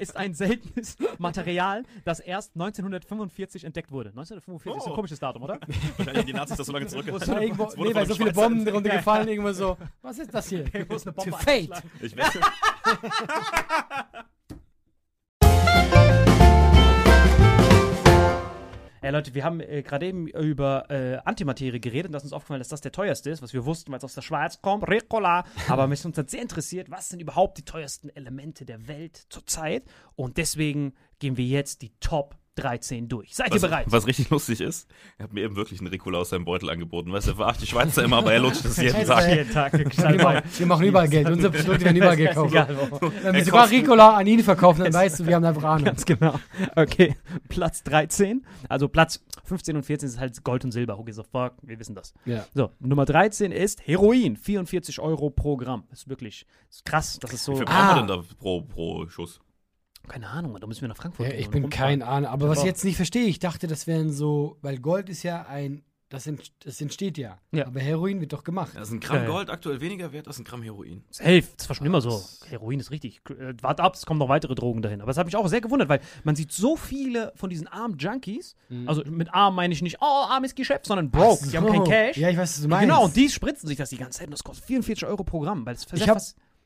Ist ein seltenes Material, das erst 1945 entdeckt wurde. 1945 ist ein Oh. komisches Datum, oder? Wahrscheinlich haben die Nazis das so lange zurück. Ja, irgendwo, nee, weil so viele Bomben runtergefallen, irgendwo so. Was ist das hier? Wo ist eine To Bombe fate. Ich weiß. Ey Leute, wir haben äh, gerade eben über äh, Antimaterie geredet und das ist uns aufgefallen, dass das der teuerste ist, was wir wussten, weil es aus der Schweiz kommt, Ricola. Aber mich uns hat sehr interessiert, was sind überhaupt die teuersten Elemente der Welt zurzeit? Und deswegen gehen wir jetzt die Top 13 durch. Seid ihr Was, bereit? was richtig lustig ist, er hat mir eben wirklich einen Ricola aus seinem Beutel angeboten. Weißt du, er verarscht die Schweizer immer, aber er lutscht das jeden Tag. Jeden Tag. Wir machen, überall Geld. Unsere Produkte werden überall gekauft. Wenn wir sogar Ricola an ihn verkaufen, dann weißt du, wir haben einfach Ahnung. Ganz genau. Okay, Platz 13. Also Platz 15 und 14 ist halt Gold und Silber. Gives a fuck? Wir wissen das. Ja. So, Nummer 13 ist Heroin. 44 Euro pro Gramm. Das ist wirklich das ist krass. Das ist so. Wie viel Ah. brauchen wir denn da pro, pro Schuss? Keine Ahnung, da müssen wir nach Frankfurt Ja, gehen ich bin kein Ahnung. Aber was ich jetzt nicht verstehe, ich dachte, das wären so, weil Gold ist ja ein, das, ent, das entsteht ja. Ja. Aber Heroin wird doch gemacht. Das ist ein Gramm. Gold aktuell weniger wert als ein Gramm Heroin. Safe. Das war schon immer so. Heroin ist richtig. Äh, Wart ab, es kommen noch weitere Drogen dahin. Aber das hat mich auch sehr gewundert, weil man sieht so viele von diesen armen Junkies. Also mit arm meine ich nicht, oh, armes Geschäft, sondern broke. Die haben kein So. Cash. Ja, ich weiß, was du meinst. Genau, und die spritzen sich das die ganze Zeit und das kostet 44 Euro pro Gramm. Weil das Ich hab-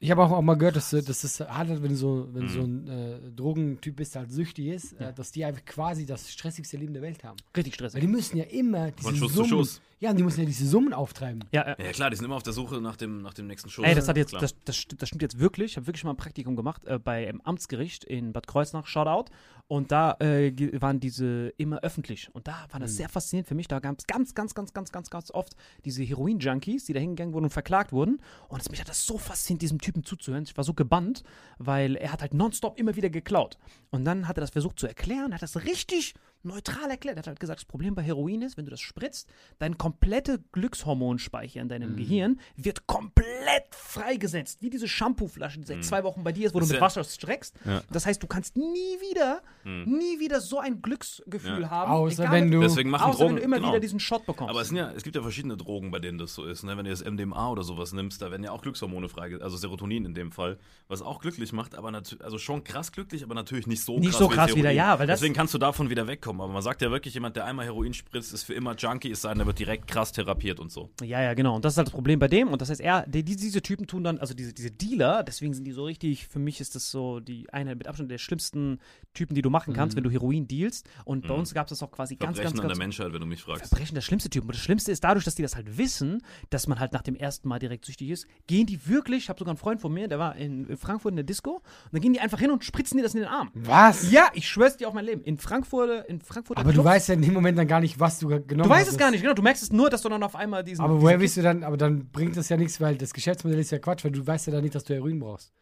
Ich habe auch, auch mal gehört, dass, äh, dass es hart wenn du so, wenn du so ein äh, Drogentyp bist, der halt süchtig ist, äh, dass die einfach quasi das stressigste Leben der Welt haben. richtig Weil stressig. die müssen ja immer diese Von Schuss zu Summen, Schuss. Ja, und die müssen ja diese Summen auftreiben. Ja, ja. Ja klar, die sind immer auf der Suche nach dem, nach dem nächsten Schuss. Ey, das hat jetzt, das, das, das stimmt jetzt wirklich. Ich habe wirklich mal ein Praktikum gemacht äh, bei einem Amtsgericht in Bad Kreuznach, Shoutout. Und da äh, waren diese immer öffentlich. Und da war das sehr faszinierend für mich. Da gab es ganz, ganz, ganz, ganz, ganz, ganz oft diese Heroin-Junkies, die da hingegangen wurden und verklagt wurden. Und es, mich hat das so fasziniert, diesem Typen zuzuhören. Ich war so gebannt, weil er hat halt nonstop immer wieder geklaut. Und dann hat er das versucht zu erklären, hat das richtig neutral erklärt. Er hat halt gesagt, das Problem bei Heroin ist, wenn du das spritzt, dein komplette Glückshormonspeicher in deinem Gehirn wird komplett freigesetzt. Wie diese Shampooflasche, die seit zwei Wochen bei dir ist, wo du Ist mit ja- Wasser streckst. Ja. Das heißt, du kannst nie wieder, nie wieder so ein Glücksgefühl Ja. haben. Außer egal wenn du. Deswegen machen Außer Drogen, wenn du immer genau. wieder diesen Shot bekommst. Aber es, sind ja, es gibt ja verschiedene Drogen, bei denen das so ist. Ne? Wenn du jetzt MDMA oder sowas nimmst, da werden ja auch Glückshormone freigesetzt, also Serotonin in dem Fall, was auch glücklich macht, aber natürlich, also schon krass glücklich, aber natürlich nicht so Nicht krass. so wie krass Heroin. wieder, ja, weil das- Deswegen kannst du davon wieder wegkommen. Aber man sagt ja wirklich, jemand, der einmal Heroin spritzt, ist für immer Junkie, es sei denn, der wird direkt krass therapiert und so. Ja, ja, genau. Und das ist halt das Problem bei dem. Und das heißt, er, die, die- diese Typen tun dann, also diese, diese Dealer, deswegen sind die so richtig, für mich ist das so die eine mit Abstand der schlimmsten Typen, die du machen kannst, wenn du Heroin dealst. Und bei uns gab es das auch quasi ganz, Verbrechen ganz, an ganz. der Menschheit, wenn du mich fragst. Verbrechen der schlimmste Typ. Und das Schlimmste ist dadurch, dass die das halt wissen, dass man halt nach dem ersten Mal direkt süchtig ist, gehen die wirklich, ich habe sogar einen Freund von mir, der war in, in Frankfurt in der Disco, und dann gehen die einfach hin und spritzen dir das in den Arm. Was? Ja, ich schwör's dir auf mein Leben. In Frankfurt, in Frankfurt. Aber du weißt ja in dem Moment dann gar nicht, was du ge- genommen Du weißt hast. es gar nicht, genau. Du merkst es nur, dass du dann auf einmal diesen. Aber woher willst du dann, aber dann bringt das ja nichts, weil das Geschäftsmodell ist ja Quatsch, weil du weißt ja dann nicht, dass du Heroin brauchst.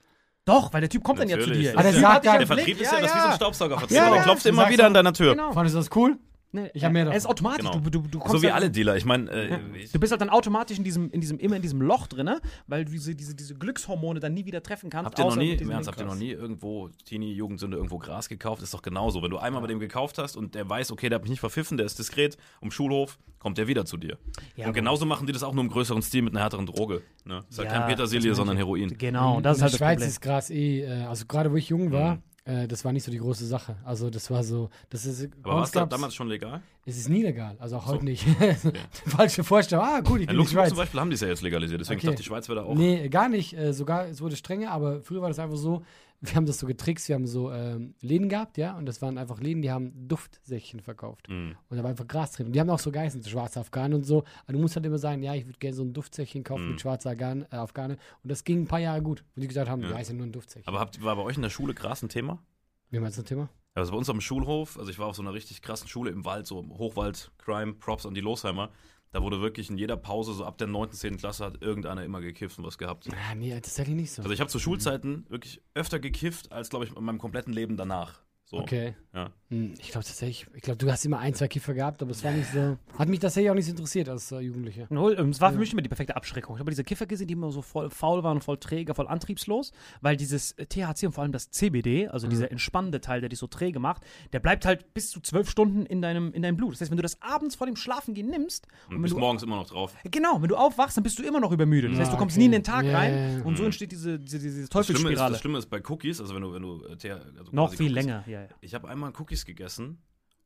Doch, weil der Typ kommt dann ja zu Natürlich. dir. Ah, der Typ sagt dann- Der Vertrieb ist ja, das wie so ein Staubsaugerverzeichnis. Ja, der ja, klopft du immer wieder so- an deiner Tür. Genau. Fandest du das cool? Nee, Ich hab mehr Er ist davon. automatisch. Genau. Du, du, du kommst So wie dann- alle Dealer. Ich meine, äh, ich- Du bist halt dann automatisch in diesem, in diesem, immer in diesem Loch drin, weil du diese, diese, diese Glückshormone dann nie wieder treffen kannst. Habt ihr noch nie, im Ernst, habt ihr noch nie irgendwo, Teenie, Jugendsünde, irgendwo Gras gekauft? Ist doch genauso. Wenn du einmal bei dem gekauft hast und der weiß, okay, der hat mich nicht verpfiffen, der ist diskret, um Schulhof, kommt der wieder zu dir. Ja, und genauso machen die das auch nur im größeren Stil mit einer härteren Droge. Ne? Ist halt Ja, kein das Petersilie, sondern. Heroin. Genau, und das ist in halt der das Schweiz Problem. ist Gras eh, äh, also gerade wo ich jung war, Mhm. Äh, das war nicht so die große Sache. Also das war so, das ist, Aber war es damals schon legal? es ist nie legal, also auch So. heute nicht. Falsche Vorstellung, ah cool, ich In bin in Luxemburg Schweiz. zum Beispiel haben die es ja jetzt legalisiert, deswegen Okay. ich dachte, die Schweiz wäre da auch. Nee, gar nicht. Äh, sogar, es wurde strenger, aber früher war das einfach so, wir haben das so getrickst, wir haben so ähm, Läden gehabt, ja, und das waren einfach Läden, die haben Duftsäckchen verkauft. Mhm. Und da war einfach Gras drin. Und die haben auch so geheißen, so schwarze Afghanen und so. Aber du musst halt immer sagen, ja, ich würde gerne so ein Duftsäckchen kaufen Mhm. mit schwarzer Afghan, äh, Afghane. Und das ging ein paar Jahre gut. Und die gesagt haben, Ja. ja, ist ja nur ein Duftsäckchen. Aber habt, war bei euch in der Schule Gras ein Thema? Wie meinst du das Thema? Also bei uns am Schulhof, also ich war auf so einer richtig krassen Schule im Wald, so Hochwald, Crime, Props an die Losheimer. Da wurde wirklich in jeder Pause, so ab der 9., 10. Klasse, hat irgendeiner immer gekifft und was gehabt. Ja, nee, tatsächlich nicht so. Also ich habe zu Schulzeiten wirklich öfter gekifft, als, glaube ich, in meinem kompletten Leben danach. So. okay. Ja. Hm, ich glaube tatsächlich, ich glaube, du hast immer ein, zwei Kiffer gehabt, aber es war nicht so. Hat mich tatsächlich auch nicht so interessiert als äh, Jugendlicher. Null, ähm, Es war für mich immer die perfekte Abschreckung. Ich habe diese Kiffer gesehen, die immer so voll faul waren, voll träge, voll antriebslos, weil dieses äh, THC und vor allem das CBD, also dieser entspannende Teil, der dich so träge macht, der bleibt halt bis zu zwölf Stunden in deinem, in deinem Blut. Das heißt, wenn du das abends vor dem Schlafengehen nimmst Und wenn bis du, morgens immer noch drauf. genau, wenn du aufwachst, dann bist du immer noch übermüdet. Das heißt, du Ah, kommst okay. nie in den Tag Ja, rein und so entsteht diese, diese, diese Das Schlimme, ist, Teufelsspirale. das Schlimme ist bei Cookies, also wenn du, wenn du äh, also Noch viel Cookies- länger. Ja, ja. Ich habe einmal Cookies gegessen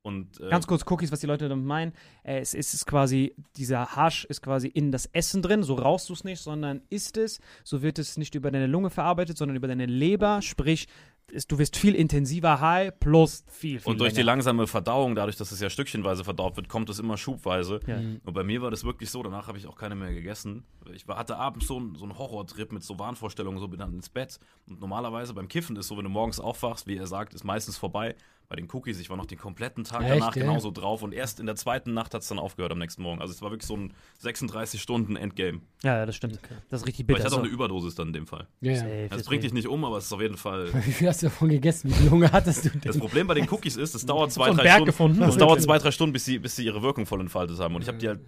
und äh, Ganz kurz Cookies, was die Leute damit meinen. Äh, es ist es quasi, dieser Hasch ist quasi in das Essen drin, so rauchst du es nicht, sondern isst es. So wird es nicht über deine Lunge verarbeitet, sondern über deine Leber. Sprich, es, du wirst viel intensiver high plus viel, viel und durch die länger. langsame Verdauung, dadurch, dass es ja stückchenweise verdaut wird, kommt es immer schubweise. Ja. Und bei mir war das wirklich so, danach habe ich auch keine mehr gegessen. Ich war, hatte abends so, einen- so einen Horrortrip mit so Wahnvorstellungen, so bin dann ins Bett. Und normalerweise beim Kiffen ist so, wenn du morgens aufwachst, wie er sagt, ist meistens vorbei. Bei den Cookies, ich war noch den kompletten Tag Echt, danach ja? genauso drauf und erst in der zweiten Nacht hat es dann aufgehört am nächsten Morgen. Also es war wirklich so ein 36 Stunden Endgame. Ja, ja, das stimmt. Das ist richtig Aber bitter. ich hatte auch eine Überdosis dann in dem Fall. Ja, ja. Das bringt dich nicht um, aber es ist auf jeden Fall. Wie viel hast du davon gegessen? Wie viel Hunger hattest du denn? Das Problem bei den Cookies ist, es dauert zwei, drei Berg Stunden. gefunden. Es dauert zwei, drei Stunden, bis sie, bis sie ihre Wirkung voll entfaltet haben. Und ich habe die halt,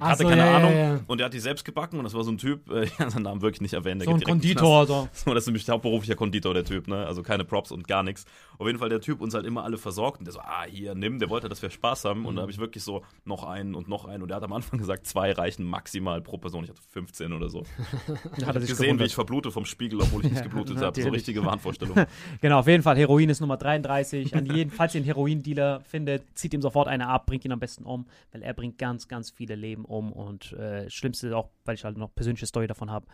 Ach hatte so, keine Ahnung. ja. Und der hat die selbst gebacken und das war so ein Typ, äh, ich kann seinen Namen wirklich nicht erwähnen. Der so ein Konditor. So. Knast. So, das ist nämlich hauptberuflicher Konditor, der Typ, ne? Also keine Props und gar nichts. Auf jeden Fall der Typ uns halt immer alle versorgt und der so, ah, hier, nimm. Der wollte, dass wir Spaß haben. Und da habe ich wirklich so noch einen und noch einen. Und der hat am Anfang gesagt, zwei reichen maximal pro Person. Ich hatte 15 oder so. Ich Hat er habe gesehen, wie gewundert. ich verblute vom Spiegel, obwohl ich nicht geblutet habe. So richtige Wahnvorstellung. Genau, auf jeden Fall. Heroin ist Nummer 33. An jeden, falls ihr einen Heroin-Dealer findet, zieht ihm sofort eine ab, bringt ihn am besten um, weil er bringt ganz, ganz viele Leben um. Und äh, das Schlimmste ist auch, weil ich halt noch persönliche Story davon habe.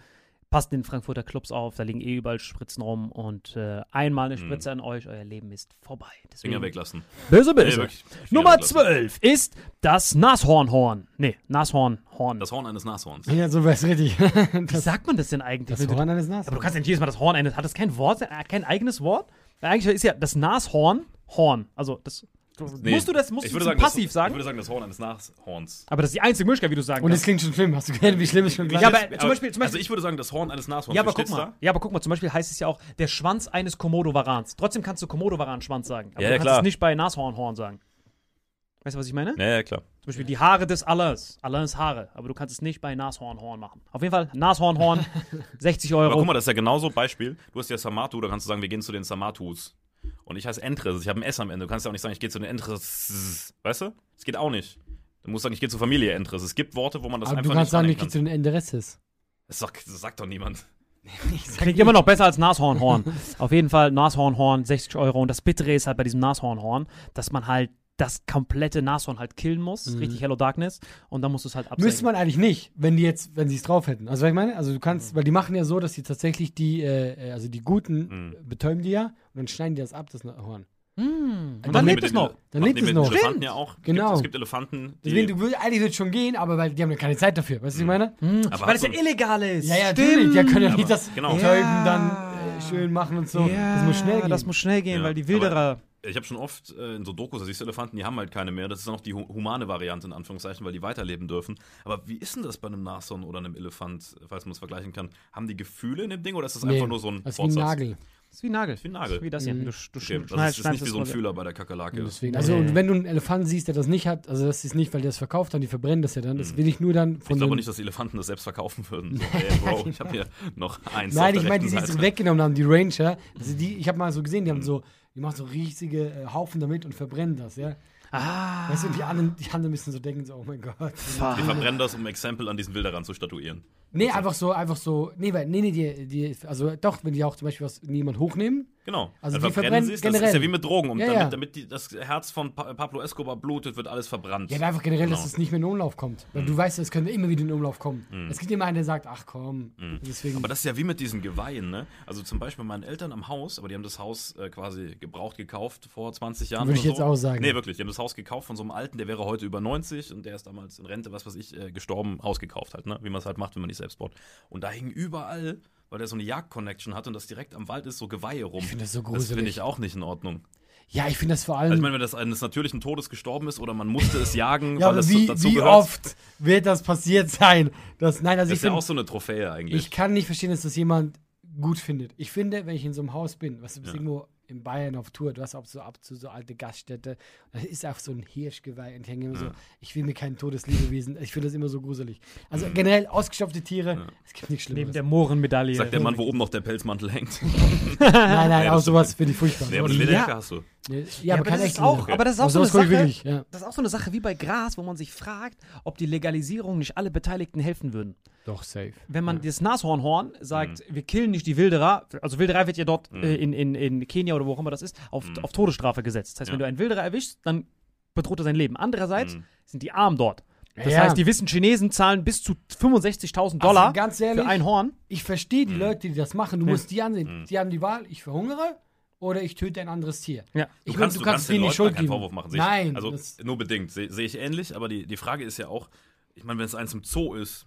Passt in den Frankfurter Clubs auf, da liegen eh überall Spritzen rum und äh, einmal eine Spritze an euch, euer Leben ist vorbei. Deswegen, Finger weglassen. Böse, Nee, böse. wirklich. Finger Nummer weglassen. 12 ist das Nashornhorn. Nee, Nashornhorn. Das Horn eines Nashorns. Ja, so wär's richtig. Wie sagt man das denn eigentlich? das Horn eines Nasses. aber du kannst ja nicht jedes Mal das Horn eines. Hat das kein Wort, äh, kein eigenes Wort? Eigentlich ist ja das Nashorn Horn. Also das. Nee, musst du das musst ich du sagen, passiv das, sagen? Ich würde sagen, das Horn eines Nashorns. aber das ist die einzige Möglichkeit, wie du sagen Und es klingt schon schlimm. Hast du gehört, wie schlimm es schon Ja, klang? aber zum Beispiel, zum also Beispiel ich würde sagen, das Horn eines Nashorns. ja, aber guck mal. Ja, aber guck mal, zum Beispiel heißt es ja auch der Schwanz eines Komodo-Varans. Trotzdem kannst du Komodo-Varan-Schwanz sagen. Aber Ja, du ja, kannst klar. es nicht bei Nashornhorn sagen. Weißt du, was ich meine? Ja, ja, klar. Zum Beispiel die Haare des Allains. Allains Haare. Aber du kannst es nicht bei Nashornhorn machen. Auf jeden Fall Nashornhorn, 60 Aber Euro. guck mal, das ist ja genauso Beispiel. Du hast ja Samatu, da kannst du sagen, wir gehen zu den Samatus. Und ich heiße Entres, ich habe ein S am Ende. Du kannst ja auch nicht sagen, ich gehe zu den Entres. Weißt du? Das geht auch nicht. Du musst sagen, ich gehe zur Familie Entres. Es gibt Worte, wo man das Aber einfach du kannst nicht sagen, ich gehe zu den Enderesses. Das sagt, das sagt doch niemand. Klingt immer noch besser als Nashornhorn. Auf jeden Fall Nashornhorn, 60 Euro. Und das Bittere ist halt bei diesem Nashornhorn, dass man halt das komplette Nashorn halt killen muss. Mhm. Richtig Hello Darkness. Und dann musst du es halt absägen. Müsste man eigentlich nicht, wenn die jetzt, wenn sie es drauf hätten. Also was ich meine, also du kannst, weil die machen ja so, dass die tatsächlich die, äh, äh, also die Guten Mhm. betäuben die ja und dann schneiden die das ab, das Horn. Mm, und dann lebt es noch. Dann lebt es noch. Elefanten ja auch. Genau. Gibt, es gibt Elefanten, die. Deswegen, du eigentlich würde es schon gehen, aber weil die haben ja keine Zeit dafür. Weißt du, was ich meine? Mm, Aber weil es ja illegal ist. Ja, ja, natürlich. Die können ja Aber- nicht das genau. Betäuben Ja. dann äh, schön machen und so. Ja, das muss schnell gehen. Das muss schnell gehen, Ja, weil die aber- Wilderer. Ich habe schon oft äh, in so Dokus, da siehst du Elefanten, die haben halt keine mehr. Das ist dann noch die hu humane Variante in Anführungszeichen, weil die weiterleben dürfen. Aber wie ist denn das bei einem Nashorn oder einem Elefant, falls man es vergleichen kann? Haben die Gefühle in dem Ding oder ist das Nee, einfach nur so ein das ist wie ein? Nagel. Das ist wie ein Nagel. Wie ein Nagel. Wie das hier. Mhm. Du, du Okay, das ist, ist nicht wie so ein das Fühler bei der Kakerlake. Deswegen. Also, und wenn du einen Elefanten siehst, der das nicht hat, also das ist nicht, weil der es verkauft hat, die verbrennen das ja dann. Das Mhm. will ich nur dann Ich von glaube den, nicht, dass die Elefanten das selbst verkaufen würden. So, ey, Bro, ich habe hier noch eins. Nein, auf ich meine, die Seite. weggenommen haben, die Ranger. Also die, ich habe mal so gesehen, Mhm. die haben so, die machen so riesige äh, Haufen damit und verbrennen das, ja. Ah. Weißt du, die anderen, die anderen müssen so denken, so, oh mein Gott. Die verbrennen das, um Exempel an diesen Wilderern zu statuieren. Nee, einfach so, einfach so, nee, weil, nee, nee, die, die, also doch, wenn die auch zum Beispiel was niemand hochnehmen. Genau. Also Dann die verbrennen verbrennen sie es. Das generell. ist ja wie mit Drogen. Um, Ja, damit ja. damit die, das Herz von pa Pablo Escobar blutet, wird alles verbrannt. Ja, einfach generell, dass Genau. es nicht mehr in den Umlauf kommt. Weil Mhm. du weißt, es könnte immer wieder in den Umlauf kommen. Es gibt immer einen, der sagt, ach komm. Deswegen, Aber das ist ja wie mit diesen Geweihen, ne? Also zum Beispiel meinen Eltern am Haus, aber die haben das Haus äh, quasi gebraucht gekauft vor 20 Jahren. Würde ich jetzt so. auch sagen. Nee, wirklich. Die haben das Haus gekauft von so einem Alten, der wäre heute über 90 und der ist damals in Rente, was weiß ich, äh, gestorben, Haus gekauft halt, ne? Wie man es halt macht, wenn man nicht selbst baut. Und da hingen überall, weil der so eine Jagd-Connection hatte und das direkt am Wald ist, so Geweihe rum. Ich finde das so Das gruselig. finde ich auch nicht in Ordnung. ja, ich finde das vor allem. Also ich meine, wenn das eines natürlichen Todes gestorben ist oder man musste es jagen, ja, weil das wie, dazu wie gehört, oft wird das passiert sein? Das, nein, also das ist ja finde, auch so eine Trophäe eigentlich. ich kann nicht verstehen, dass das jemand gut findet. Ich finde, wenn ich in so einem Haus bin, was Ja. irgendwo in Bayern auf Tour, du hast auch so ab zu so alte Gaststätte, da ist auch so ein Hirschgeweih und ich denke immer so, ich will mir kein Todeslebewesen, ich finde das immer so gruselig. Also generell ausgestopfte Tiere, es gibt nichts Neben Schlimmeres. der Mohrenmedaille. Sagt der Mann, wo oben noch der Pelzmantel hängt. nein, nein, auch sowas finde ich furchtbar. nee, aber eine Lederjacke hast du. Ja, Ja, aber, das ist auch, aber das ist auch so eine Sache. ja. Das ist auch so eine Sache wie bei Gras, wo man sich fragt, ob die Legalisierung nicht alle Beteiligten helfen würden. Doch, safe. Wenn man das Nashornhorn sagt, Mhm. wir killen nicht die Wilderer, also Wilderei wird ja dort äh, in, in, in Kenia oder wo auch immer das ist, auf, auf Todesstrafe gesetzt. Das heißt, wenn Mhm. Ja. du einen Wilderer erwischst, dann bedroht er sein Leben. Andererseits Mhm. sind die arm dort. Das Ja. heißt, die wissen, Chinesen zahlen bis zu 65.000 Dollar Also ganz ehrlich, für ein Horn. ich verstehe die Leute, die das machen. Du Ja. musst die ansehen. Die haben die Wahl, ich verhungere oder ich töte ein anderes Tier. Ja. Du Ich kannst, mein, du kannst den denen die Leuten Schuld keinen geben. Vorwurf machen. Nein, Ich, also das- nur bedingt. Sehe sehe ich ähnlich, aber die, die Frage ist ja auch, ich meine, wenn es eins im Zoo ist,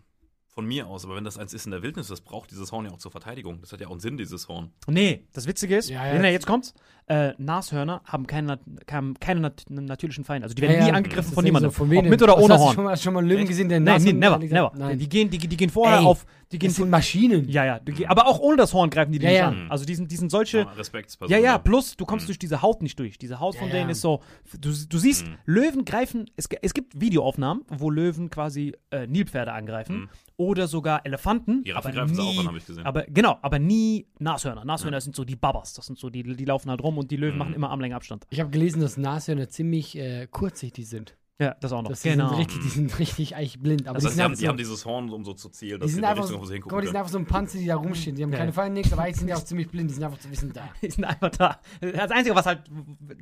von mir aus, aber wenn das eins ist in der Wildnis, das braucht dieses Horn ja auch zur Verteidigung. Das hat ja auch einen Sinn, dieses Horn. Nee, das Witzige ist, Ja, ja, nee, jetzt kommt's. Äh, Nashörner haben keine, haben keine nat natürlichen Feinde. Also die Ja, werden nie ja. angegriffen Das von niemandem. So, von Ob wem mit oder ohne hast du Horn. schon mal, schon mal einen Löwen Echt? gesehen, der Nein, nass nee, never, never. Nein. Die gehen, die, die gehen vorher Ey, auf. Die gehen Das sind Maschinen. Ja, ja. Die, aber auch ohne das Horn greifen die, die Ja, nicht ja. an. Also die sind, die sind solche. Ja, Respektsperson. Ja, plus du kommst durch diese Haut nicht durch. Diese Haut von Ja, denen ja. ist so. Du, du siehst, Löwen greifen. Es, es gibt Videoaufnahmen, wo Löwen quasi äh, Nilpferde angreifen. Oder sogar Elefanten. Giraffen aber greifen sie nie, auch an, hab ich gesehen. Aber genau, aber nie Nashörner. Nashörner sind so die Babas. Das sind so, die, die laufen halt rum und die Löwen machen immer Armlänge Abstand. Ich habe gelesen, dass Nashörner ziemlich äh, kurzsichtig sind. Ja, das auch noch. Das die genau. sind richtig, die sind richtig eigentlich blind. Aber Das die heißt, sind die haben, einfach die haben so, dieses Horn, um so zu zielen, die dass sie sind einfach, Richtung, so, wo sie guck die sind einfach so ein Panzer, die da rumstehen. Die haben Ja, keine ja. Feinde, nichts, aber eigentlich sind die auch ziemlich blind. Die sind einfach so ein bisschen da. Die sind einfach da. Das Einzige, was halt,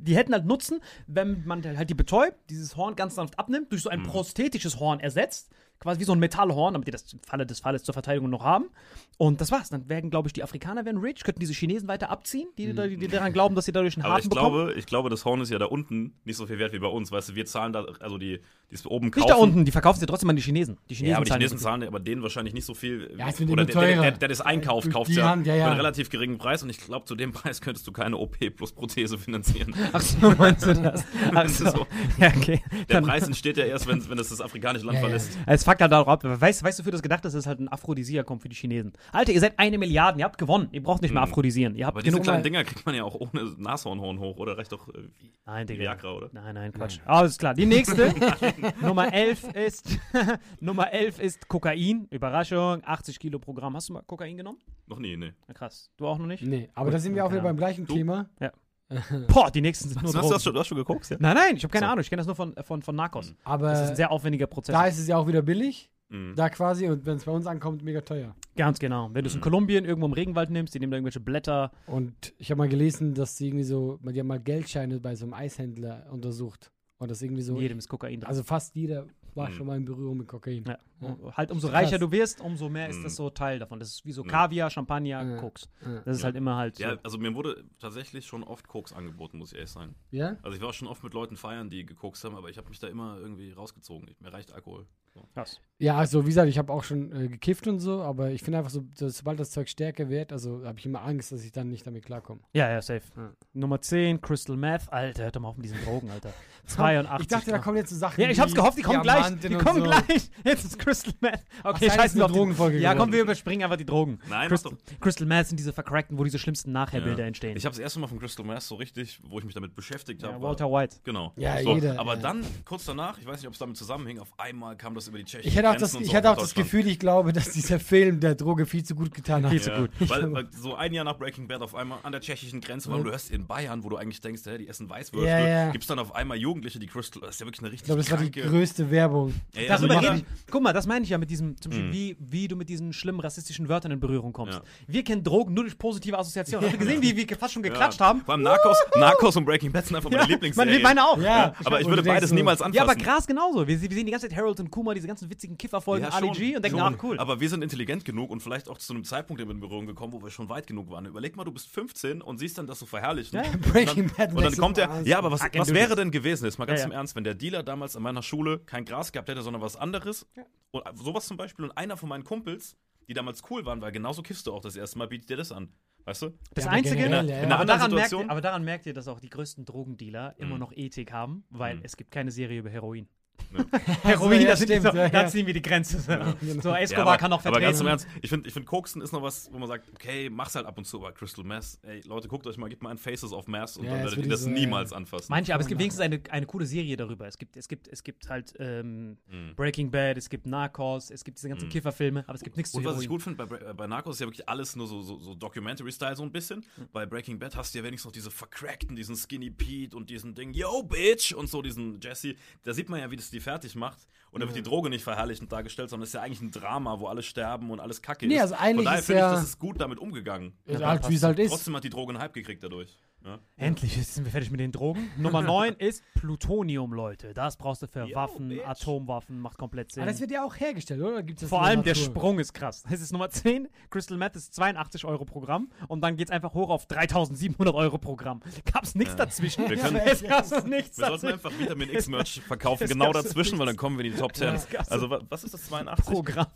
die hätten halt Nutzen, wenn man halt die betäubt, dieses Horn ganz sanft abnimmt, durch so ein prosthetisches Horn ersetzt, quasi wie so ein Metallhorn, damit die das im Falle des Falles zur Verteidigung noch haben. Und das war's. Dann werden, glaube ich, die Afrikaner werden rich, könnten diese Chinesen weiter abziehen, die, die, die daran glauben, dass sie dadurch einen Hafen ich bekommen. glaube, ich glaube, das Horn ist ja da unten nicht so viel wert wie bei uns. Weißt du, wir zahlen da, also die, die es oben kaufen. Nicht da unten, die verkaufen sie trotzdem an die Chinesen. Die Chinesen Ja, aber die zahlen Chinesen zahlen aber denen wahrscheinlich nicht so viel. Ja, es wird oder der, der, teurer. der, der das einkauft, Durch kauft die ja, Hand, ja, ja. für einen relativ geringen Preis und ich glaube, zu dem Preis könntest du keine OP plus Prothese finanzieren. Ach so, meinst du das? Ach Das so. ist so. Ja, okay. Der Dann, Preis entsteht ja erst, wenn, wenn es das afrikanische Land Ja, ja. verlässt. es fuckt halt ab. Weißt, weißt du, für das gedacht ist, dass es halt ein Aphrodisiakum für die Chinesen. Alter, ihr seid eine Milliarde, ihr habt gewonnen. Ihr braucht nicht mehr Mhm. aphrodisieren. Ihr habt Aber diese genug kleinen Dinger kriegt man ja auch ohne Nashornhorn hoch, oder? Reicht doch äh, wie Nein, Digga. Viagra, oder? Nein, nein, Quatsch. Alles klar. Die nächste, Nummer 11 ist, Nummer 11 ist Kokain. Überraschung, 80 Kilo pro Gramm. Hast du mal Kokain genommen? Noch nie, ne. Na, krass. Du auch noch nicht? Nee, aber da sind wir auch wieder Ja. beim gleichen Du? Thema. Boah, die nächsten sind nur Hast, du- hast, du schon, du hast schon gekokst, ja? Nein, nein, ich habe keine So. Ahnung. Ich kenne das nur von, von, von Narcos. Aber Das ist ein sehr aufwendiger Prozess. da ist es ja auch wieder billig. Mhm. Da quasi. Und wenn es bei uns ankommt, mega teuer. Ganz genau. Wenn du es in Kolumbien irgendwo im Regenwald nimmst, die nehmen da irgendwelche Blätter. Und ich habe mal gelesen, dass sie irgendwie so, die haben mal Geldscheine bei so einem Eishändler untersucht. Und das irgendwie so, In jedem ist Kokain drin. also fast jeder war Mhm. schon mal in Berührung mit Kokain. Ja. Ja. Halt umso Krass. reicher du wirst, umso mehr ist Mhm. das so Teil davon. Das ist wie so Ja. Kaviar, Champagner, Ja. Koks. Das ist halt immer halt so. Ja, also mir wurde tatsächlich schon oft Koks angeboten, muss ich ehrlich sagen. Ja? Also ich war schon oft mit Leuten feiern, die gekokst haben, aber ich habe mich da immer irgendwie rausgezogen. Ich, mir reicht Alkohol. So. Krass. Ja, also wie gesagt, ich habe auch schon äh, gekifft und so, aber ich finde einfach so, dass, sobald das Zeug stärker wird, also habe ich immer Angst, dass ich dann nicht damit klarkomme. Ja, ja, safe. Ja. Nummer 10, Crystal Meth. Alter, hört doch mal auf mit diesen Drogen, Alter. 82. Ich dachte, da kommen jetzt so Sachen. Ja, ich hab's gehofft, die kommen gleich. Diamanten Die und kommen so. gleich. Jetzt ist Crystal Meth. Okay, Ach, scheiß eine Drogenfolge Ja, komm, wir überspringen einfach die Drogen. Nein, Crystal, mach doch. Crystal Meth sind diese vercrackten, wo diese schlimmsten Nachherbilder Ja. entstehen. Ich habe das erste Mal von Crystal Meth so richtig, wo ich mich damit beschäftigt habe. ja, Walter White. Genau. Ja, so, jeder, Aber ja. dann, kurz danach, ich weiß nicht, ob es damit zusammenhing, auf einmal kam das über die tschechischen Ich hatte auch das, und ich so hatte auch das. Gefühl, ich glaube, dass dieser Film der Droge viel zu gut getan hat. Viel zu gut. weil, weil so ein Jahr nach Breaking Bad auf einmal an der tschechischen Grenze, weil du hörst in Bayern, wo du eigentlich denkst, hä, die essen Weißwürste, Ja, ja. gibt es dann auf einmal Jugendliche, die Crystal, das ist ja wirklich eine Ich richtig glaube, das war die größte Werbung. Ja, ja, Darüber also ich. Guck mal, das meine ich ja mit diesem, zum Beispiel, Mhm. wie, wie du mit diesen schlimmen rassistischen Wörtern in Berührung kommst. Ja. Wir kennen Drogen nur durch positive Assoziationen. Hast du gesehen, wie wir fast schon geklatscht ja. haben? Vor allem Narcos, Narcos und Breaking Bad sind einfach meine Ja, Lieblingsserien. meine, meine auch. Ja, aber ich würde beides so, niemals anfassen. Ja, aber krass genauso. Wir, wir sehen die ganze Zeit Harold und Kuma, diese ganzen witzigen Kifferfolgen, Ja, Ali G und denken, schon. ach cool. Aber wir sind intelligent genug und vielleicht auch zu einem Zeitpunkt in Berührung gekommen, wo wir schon weit genug waren. Überleg mal, du bist 15 und siehst dann das so verherrlichen. Ja, ja. Breaking Und Bad. dann, und dann kommt der, ja, aber was, was wäre denn gewesen, jetzt mal ganz Ja, ja. im Ernst, wenn der Dealer damals an meiner Schule kein Gras gehabt hätte, sondern was anderes, und sowas zum Beispiel, und einer von meinen Kumpels, die damals cool waren, weil genauso kiffst du auch das erste Mal, bietet dir das an. Weißt du? Das Ja, aber Einzige, ja, aber, In einer anderen daran merkt, aber daran merkt ihr, dass auch die größten Drogendealer immer Mhm. noch Ethik haben, weil Mhm. es gibt keine Serie über Heroin. Ja. Heroin, ja, das stimmt, so, ja, da ja. ziehen wir die Grenze. So, Escobar Ja, aber, kann auch aber ganz im vertreten. Ernst, ich finde, ich find, Koksen ist noch was, wo man sagt, okay, mach's halt ab und zu, aber Crystal Meth, ey, Leute, guckt euch mal, gebt mal ein Faces of Mass und Ja, dann werdet ihr ich das so, ja, niemals ja. anfassen. Manche, aber es gibt wenigstens eine, eine coole Serie darüber. Es gibt, es gibt, es gibt halt ähm, Mhm. Breaking Bad, es gibt Narcos, es gibt diese ganzen Mhm. Kifferfilme, aber es gibt nichts zu Und was ich Heroin. gut finde, bei, äh, bei Narcos ist ja wirklich alles nur so, so, so Documentary-Style so ein bisschen. Hm. Bei Breaking Bad hast du ja wenigstens noch diese vercrackten, diesen Skinny Pete und diesen Ding, yo, Bitch, und so diesen Jesse. Da sieht man ja, wie das die fertig macht. Und da wird die Droge nicht verherrlichend dargestellt, sondern es ist ja eigentlich ein Drama, wo alle sterben und alles kacke Nee, ist. also eigentlich Von daher finde ich, das ist gut damit umgegangen. Ja, halt, wie es halt ist. Trotzdem hat die Droge einen Hype gekriegt dadurch. Ja? Endlich sind wir fertig mit den Drogen. Nummer 9 ist Plutonium, Leute. Das brauchst du für Yo, Waffen, bitch. Atomwaffen, macht komplett Sinn. Aber das wird ja auch hergestellt, oder? Gibt's das Vor allem der? Sprung ist krass. Das ist Nummer 10. Crystal Meth ist 82 Euro pro Gramm. Und dann geht es einfach hoch auf 3700 Euro pro Gramm. Gab's nichts Ja. dazwischen. Wir können- es gab so nichts Wir sollten einfach Vitamin X-Merch verkaufen, es genau dazwischen, weil dann kommen wir in die Top 10. Ja, Also, wa- was ist das, 82? Programm.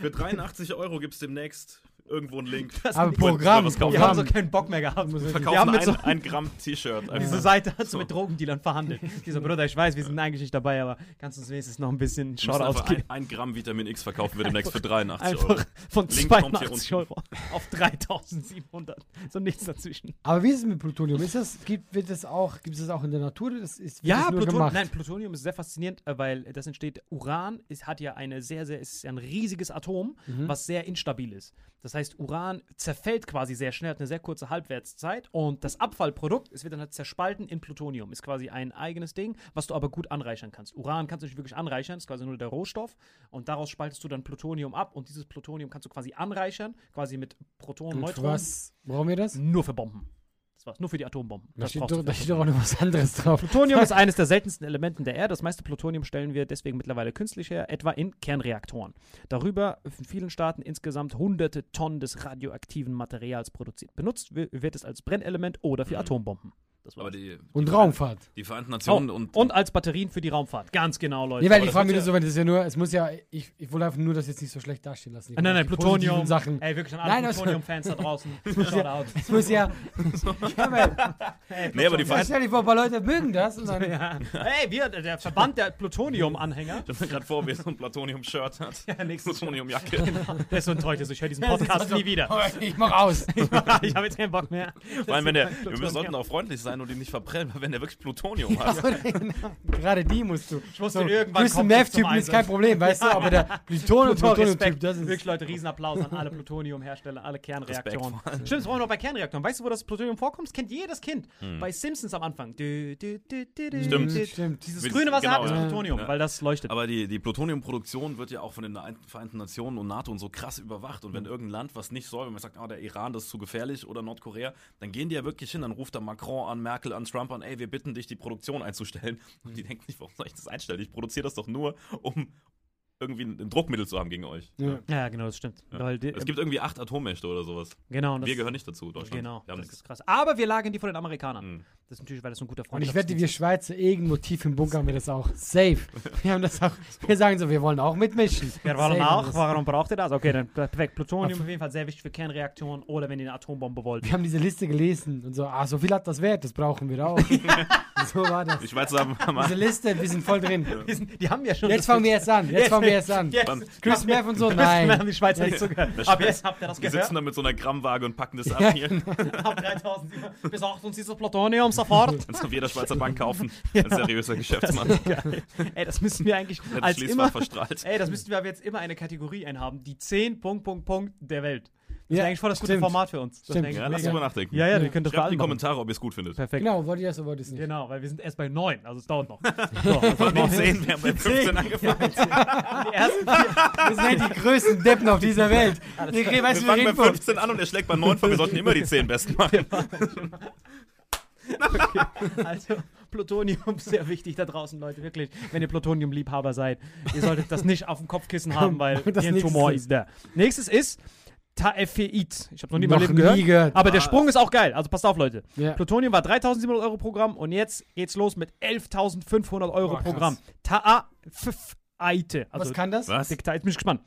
Für 83 Euro gibt es demnächst irgendwo einen Link. Aber Wo- Programm, wir was kaufen. Wir haben so keinen Bock mehr gehabt. Wir Wir verkaufen haben mit ein, so, ein Gramm T-Shirt. diese. Seite hat so mit Drogendealern verhandelt. Dieser Bruder, ich weiß, wir sind eigentlich nicht dabei, aber kannst du uns wenigstens noch ein bisschen Wir einfach geben? ein, ein Gramm Vitamin X verkaufen wir demnächst für 83 Euro. Einfach von Link kommt hier 82 unten. Euro auf 3700. So nichts dazwischen. Aber wie ist es mit Plutonium? Ist das, gibt, wird das auch, gibt es das auch in der Natur? Das ist, Ja, das nur Pluton gemacht? nein, Plutonium ist sehr faszinierend, äh, weil das entsteht. Uran ist, hat ja eine sehr, sehr, ist ein riesiges Atom, Mhm. was sehr instabil ist. Das heißt, Uran zerfällt quasi sehr schnell, hat eine sehr kurze Halbwertszeit und das Abfallprodukt, es wird dann halt zerspalten in Plutonium. Ist quasi ein eigenes Ding, was du aber gut anreichern kannst. Uran kannst du nicht wirklich anreichern, ist quasi nur der Rohstoff und daraus spaltest du dann Plutonium ab und dieses Plutonium kannst du quasi anreichern, quasi mit Protonen, Neutronen. was brauchen wir das? Nur für Bomben. Das war's, nur für die Atombomben. Da Das steht, doch, da steht doch auch noch was anderes drauf. Plutonium ist eines der seltensten Elementen der Erde. Das meiste Plutonium stellen wir deswegen mittlerweile künstlich her, etwa in Kernreaktoren. Darüber in vielen Staaten insgesamt hunderte Tonnen des radioaktiven Materials produziert. Benutzt wi- wird es als Brennelement oder für Mhm. Atombomben. Das war's. Aber die, Und die, Raumfahrt. Die Vereinten Oh, Nationen und, und, als Batterien für die Raumfahrt. Ganz genau, Leute. Nee, weil aber ich das frage mich nur so, weil das ist ja nur, es muss ja, ich, ich wollte einfach nur das jetzt nicht so schlecht dastehen lassen. Ich nein, nein, positiven Plutonium. Sachen. Ey, wirklich an Nein, alle Plutonium-Fans da draußen. Es muss ja. ja, weil, Nee, aber die ja, Vereinten stell dir vor, ein paar Leute mögen das und dann. Ja. Hey, wir, der Verband der Plutonium-Anhänger. Ich stell mir gerade vor, wie er so ein Plutonium-Shirt hat. Ja, nächstes Plutonium-Jacke. Der ist so enttäuscht. Also ich höre diesen Podcast nie wieder. Ich mach aus. ich habe jetzt keinen Bock mehr. Vor allem, wenn der, wir sollten auch freundlich sein und ihn nicht verprellen, weil wenn der wirklich Plutonium hat. Gerade die musst du. Ich musste So, irgendwann Crystal kommt Meth zum Typen ist kein. Problem, weißt du, aber der Plutonium, Pluton, Plutonium Typ, Respekt. das ist. Wirklich, Leute, Riesenapplaus an alle Plutonium-Hersteller, alle Kernreaktoren. Stimmt, das brauchen wir noch bei Kernreaktoren. Weißt du, wo das Plutonium vorkommt? Das kennt jedes Kind. Bei Simpsons am Anfang. Dü, dü, dü, Stimmt. Stimmt. Dieses grüne, was er genau, hat, ist. Plutonium, Ja. weil das leuchtet. Aber die, die Plutoniumproduktion wird ja auch von den Ein- Vereinten Nationen und NATO und so krass überwacht. Und wenn irgendein Land was nicht soll, wenn man sagt, ah, der Iran, das ist zu gefährlich oder Nordkorea, dann gehen die ja wirklich hin, dann ruft da Macron an, Merkel an, Trump an, ey, wir bitten dich, die Produktion einzustellen. Und die denken nicht, warum soll ich das einstellen? Ich produziere das doch nur, um irgendwie ein, Druckmittel zu haben gegen euch. Ja. ja, genau, das stimmt. Weil die, Es gibt irgendwie acht Atommächte oder sowas. genau, und das, Wir gehören nicht dazu, Deutschland. Genau, Wir haben das nichts. ist krass. Aber wir lagern die von den Amerikanern. Mhm. Das ist natürlich, weil das so ein guter Und Freund ich wette, wir Schweizer irgendwo tief im Bunker haben wir das auch. Safe. Wir haben das auch. Wir sagen so, wir wollen auch mitmischen. Wir wollen Safe auch. wir. Warum braucht ihr das? Okay, dann perfekt. Plutonium auf jeden Fall sehr wichtig für Kernreaktoren oder wenn ihr eine Atombombe wollt. Wir haben diese Liste gelesen und so, ah, so viel hat das Wert, das brauchen wir auch. so war das. Die Schweizer haben, Diese Liste, wir sind voll drin. Die, sind, die haben ja schon. Jetzt fangen wir erst an. Jetzt fangen wir erst an. Yes. Chris Meth und so, Wir nein. haben die Schweizer nicht zugehört. Aber jetzt habt ihr das die sitzen gehört. da mit so einer Grammwaage und packen das ab hier. Ab 3700. Besorgt uns dieses Plutonium sofort. Kannst du jeder Schweizer Bank kaufen. Als seriöser Geschäftsmann. Geil. Ey, das müssen wir eigentlich Wird als immer. verstrahlt. Ey, das müssten wir aber jetzt immer eine Kategorie einhaben. Die 10 Punkt, Punkt, Punkt der Welt. Das Ja, wäre eigentlich voll das gute stimmt. Format für uns. Das Stimmt. Ja, lass drüber nachdenken. Ja, ja, das bei Schreibt in die. Kommentare, ob ihr es gut findet. Perfekt. Genau, wollt ihr das oder wollt ihr es nicht? Genau, weil wir sind erst bei 9, also es dauert noch. So, also Von den noch- 10, wir haben bei 15 angefangen. die ersten vier. Wir sind halt die größten Deppen auf dieser Welt. Wir, fangen bei reden von 15 an und er schlägt bei 9 vor. Wir sollten immer die 10 besten machen. Also, Plutonium sehr wichtig da draußen, Leute, wirklich. Wenn ihr Plutonium-Liebhaber seid, ihr solltet das nicht auf dem Kopfkissen haben, weil Das nächste. Tumor ist da. Nächstes ist Tafeit. Ich habe noch nie Noch mal Leben nie gehört. Aber der Sprung ist auch geil. Also passt auf, Leute. Ja. Plutonium war 3.700 Euro pro Gramm und jetzt geht's los mit 11.500 Euro Boah, pro krass. Gramm. Taaite. Also, Was kann das? Was? Jetzt bin ich gespannt.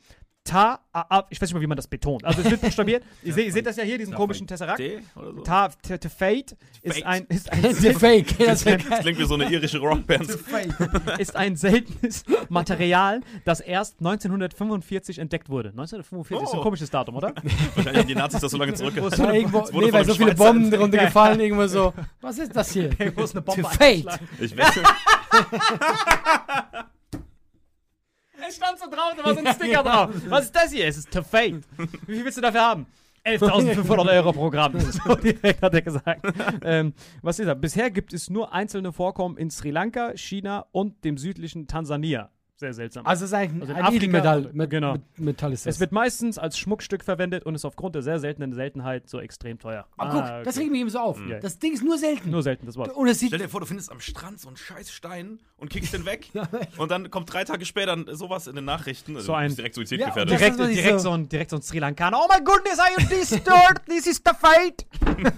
Ta, a, a, ich weiß nicht mal, wie man das betont. Also es wird buchstabiert. ihr, seht, ihr seht das ja hier, diesen komischen Tesseract. So? Ta, t, t, Fate ist Fate. ein, ist ein, fake. Das klingt wie so eine irische Rockband. ist ein seltenes Material, das erst 1945 entdeckt wurde. 1945 ist ein Oh. komisches Datum, oder? Wahrscheinlich haben die Nazis das so lange zurückgehalten. Ja, irgendwo, Es wurde nee, weil so viele Schweizer Bomben drunter gefallen, irgendwo so. Was ist das hier? Wo ist eine Bombe To fate. Ich wette, Es stand so drauf, da war so ein Sticker drauf. Was ist das hier? Es ist to fate. Wie viel willst du dafür haben? 11.500 Euro pro Gramm. So direkt hat er gesagt. Ähm, was ist das? Bisher gibt es nur einzelne Vorkommen in Sri Lanka, China und dem südlichen Tansania. Sehr seltsam. Also es ist eigentlich Also in ein Edelmetall. Mit, genau. mit, Metall ist das. es wird meistens als Schmuckstück verwendet und ist aufgrund der sehr seltenen Seltenheit so extrem teuer. Aber guck, Ah, das okay. regt mich eben so auf. Ja. Das Ding ist nur selten. Nur selten, das war's. Und es sieht. stell dir vor, du findest am Strand so einen scheiß Stein und kickst den weg. und dann kommt drei Tage später sowas in den Nachrichten. Also So ein- direkt Ja, suizidgefährdet. das- Direkt, direkt, so- so ein, direkt so ein Sri Lankaner. Oh my goodness, are you disturbed? This is the fight.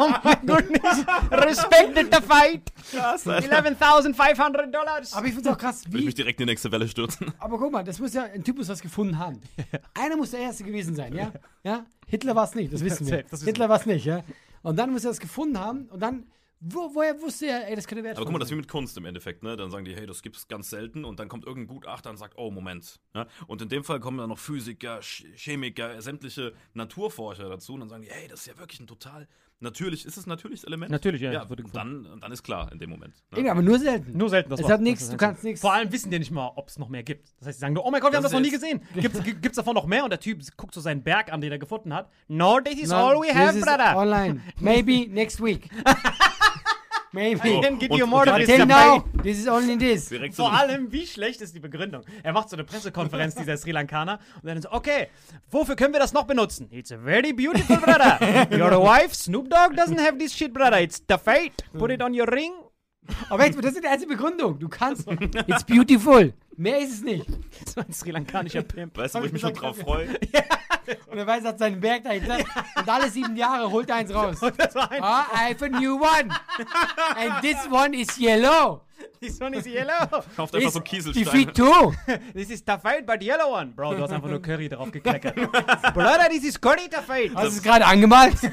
oh my goodness. Respect the fight. Krass, Alter. 11.500 Dollars. aber ich finde es auch krass, wie. Mich direkt in die nächste Welle stürzen. Aber guck mal, das muss ja ein Typ muss was gefunden haben. Einer muss der Erste gewesen sein, ja? ja? Hitler war es nicht, das wissen wir. Das wissen Hitler war es nicht, ja? Und dann muss er das gefunden haben und dann, wo, woher wusste er, ey, das könnte wertvoll Aber guck mal, das ist wie mit Kunst im Endeffekt, ne? Dann sagen die, hey, das gibt's ganz selten und dann kommt irgendein Gutachter und sagt, oh, Moment. Ja? Und in dem Fall kommen dann noch Physiker, Ch- Chemiker, sämtliche Naturforscher dazu und dann sagen die, hey, das ist ja wirklich ein total natürlich, ist es ein natürliches Element? Natürlich, ja, Ja, wurde und dann, und dann ist klar in dem Moment. Ne? aber nur selten. Nur selten, das Es hat nichts, Das du kannst nichts. Vor allem wissen die nicht mal, ob es noch mehr gibt. Das heißt, sie sagen nur, oh mein Gott, wir haben Das das noch nie gesehen. Gibt's, gi- gibt's davon noch mehr? Und der Typ guckt so seinen Berg an, den er gefunden hat. No, this is No, all we this have, is brother. Online. Maybe next week. Maybe. I can give you more than this. Now, this is only this. Direkt Vor allem, wie schlecht ist die Begründung? Er macht so eine Pressekonferenz, dieser Sri Lankaner, und dann so, okay, wofür können wir das noch benutzen? It's a very beautiful, brother. Your wife, Snoop Dogg, doesn't have this shit, brother. It's the fate. Put it on your ring. Aber jetzt, das ist die einzige Begründung. Du kannst. It's beautiful. Mehr ist es nicht. So ein sri lankanischer Pimp. Weißt du, wo ich mich schon drauf freue? Und er weiß, er hat seinen Berg dahinter. Und alle sieben Jahre holt er eins raus. Das war ein, Ah, I have a new one. And this one is yellow. this one is yellow. Kauft einfach so Kieselsteine. defeat too. This is Tafait but yellow one. Bro, du hast einfach nur Curry drauf gekleckert. Brother, this is Curry Tafait. Hast du es gerade angemalt?